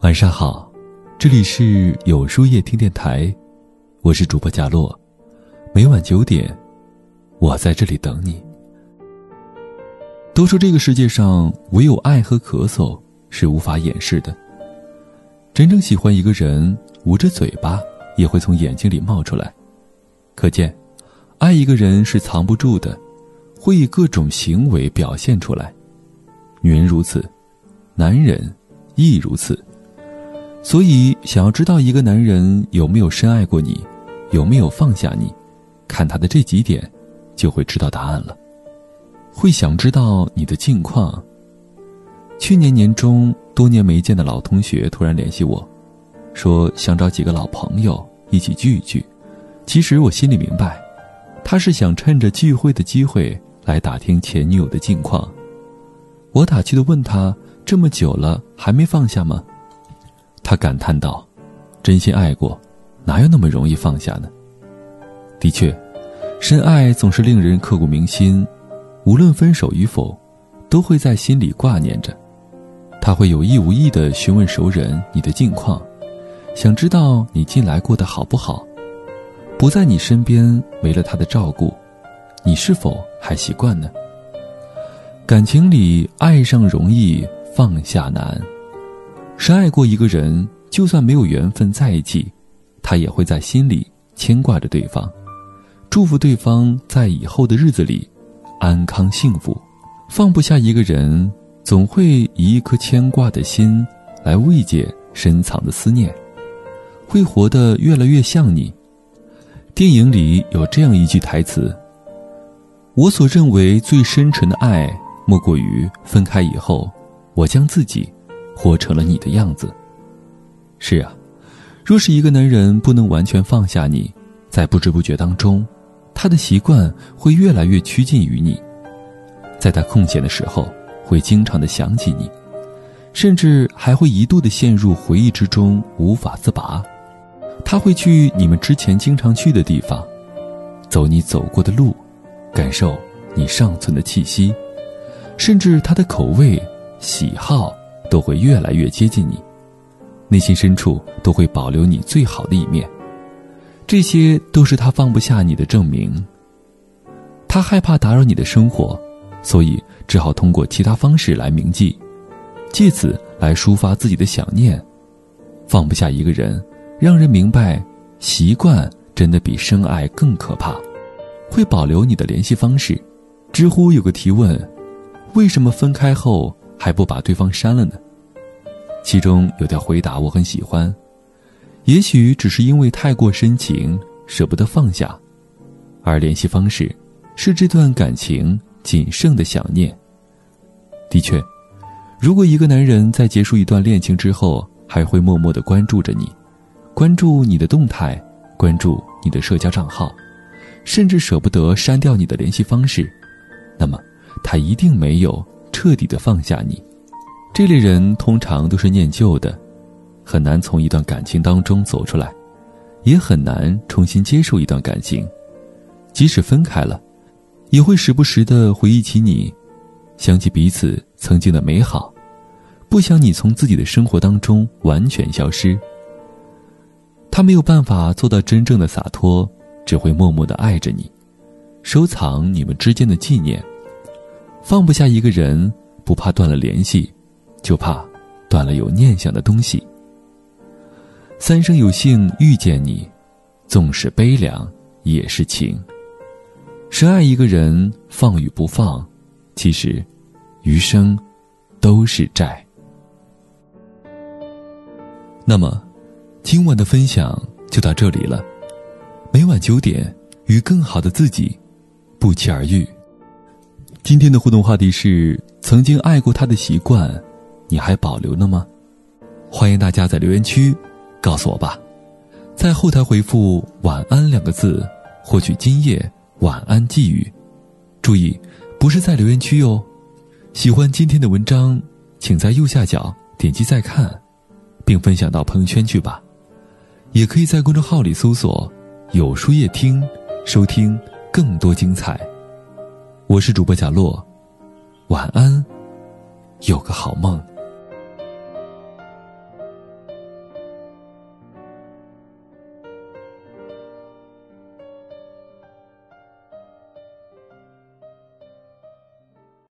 晚上好，这里是有书夜听电台，我是主播贾洛，每晚九点，我在这里等你。都说这个世界上唯有爱和咳嗽是无法掩饰的，真正喜欢一个人，捂着嘴巴也会从眼睛里冒出来，可见，爱一个人是藏不住的，会以各种行为表现出来。女人如此，男人亦如此。所以，想要知道一个男人有没有深爱过你，有没有放下你，看他的这几点，就会知道答案了。会想知道你的近况。去年年中，多年没见的老同学突然联系我，说想找几个老朋友一起聚一聚。其实我心里明白，他是想趁着聚会的机会来打听前女友的近况。我打趣的问他：“这么久了，还没放下吗？”他感叹道：“真心爱过，哪有那么容易放下呢？”的确，深爱总是令人刻骨铭心，无论分手与否，都会在心里挂念着。他会有意无意地询问熟人你的近况，想知道你近来过得好不好。不在你身边，没了他的照顾，你是否还习惯呢？感情里，爱上容易，放下难。深爱过一个人，就算没有缘分在一起，他也会在心里牵挂着对方，祝福对方在以后的日子里安康幸福。放不下一个人，总会以一颗牵挂的心来慰藉深藏的思念，会活得越来越像你。电影里有这样一句台词：“我所认为最深沉的爱，莫过于分开以后，我将自己。”活成了你的样子。是啊，若是一个男人不能完全放下你，在不知不觉当中，他的习惯会越来越趋近于你。在他空闲的时候，会经常的想起你，甚至还会一度的陷入回忆之中无法自拔。他会去你们之前经常去的地方，走你走过的路，感受你尚存的气息，甚至他的口味、喜好。都会越来越接近你，内心深处都会保留你最好的一面，这些都是他放不下你的证明。他害怕打扰你的生活，所以只好通过其他方式来铭记，借此来抒发自己的想念。放不下一个人，让人明白，习惯真的比深爱更可怕。会保留你的联系方式。知乎有个提问：为什么分开后？还不把对方删了呢？其中有条回答我很喜欢，也许只是因为太过深情，舍不得放下，而联系方式是这段感情仅剩的想念。的确，如果一个男人在结束一段恋情之后，还会默默的关注着你，关注你的动态，关注你的社交账号，甚至舍不得删掉你的联系方式，那么他一定没有。彻底的放下你，这类人通常都是念旧的，很难从一段感情当中走出来，也很难重新接受一段感情。即使分开了，也会时不时的回忆起你，想起彼此曾经的美好，不想你从自己的生活当中完全消失。他没有办法做到真正的洒脱，只会默默的爱着你，收藏你们之间的纪念。放不下一个人，不怕断了联系，就怕断了有念想的东西。三生有幸遇见你，纵使悲凉也是情。深爱一个人，放与不放，其实余生都是债。那么，今晚的分享就到这里了。每晚九点，与更好的自己不期而遇。今天的互动话题是：曾经爱过他的习惯，你还保留了吗？欢迎大家在留言区告诉我吧。在后台回复“晚安”两个字，获取今夜晚安寄语。注意，不是在留言区哟。喜欢今天的文章，请在右下角点击再看，并分享到朋友圈去吧。也可以在公众号里搜索“有书夜听”，收听更多精彩。我是主播贾洛，晚安，有个好梦。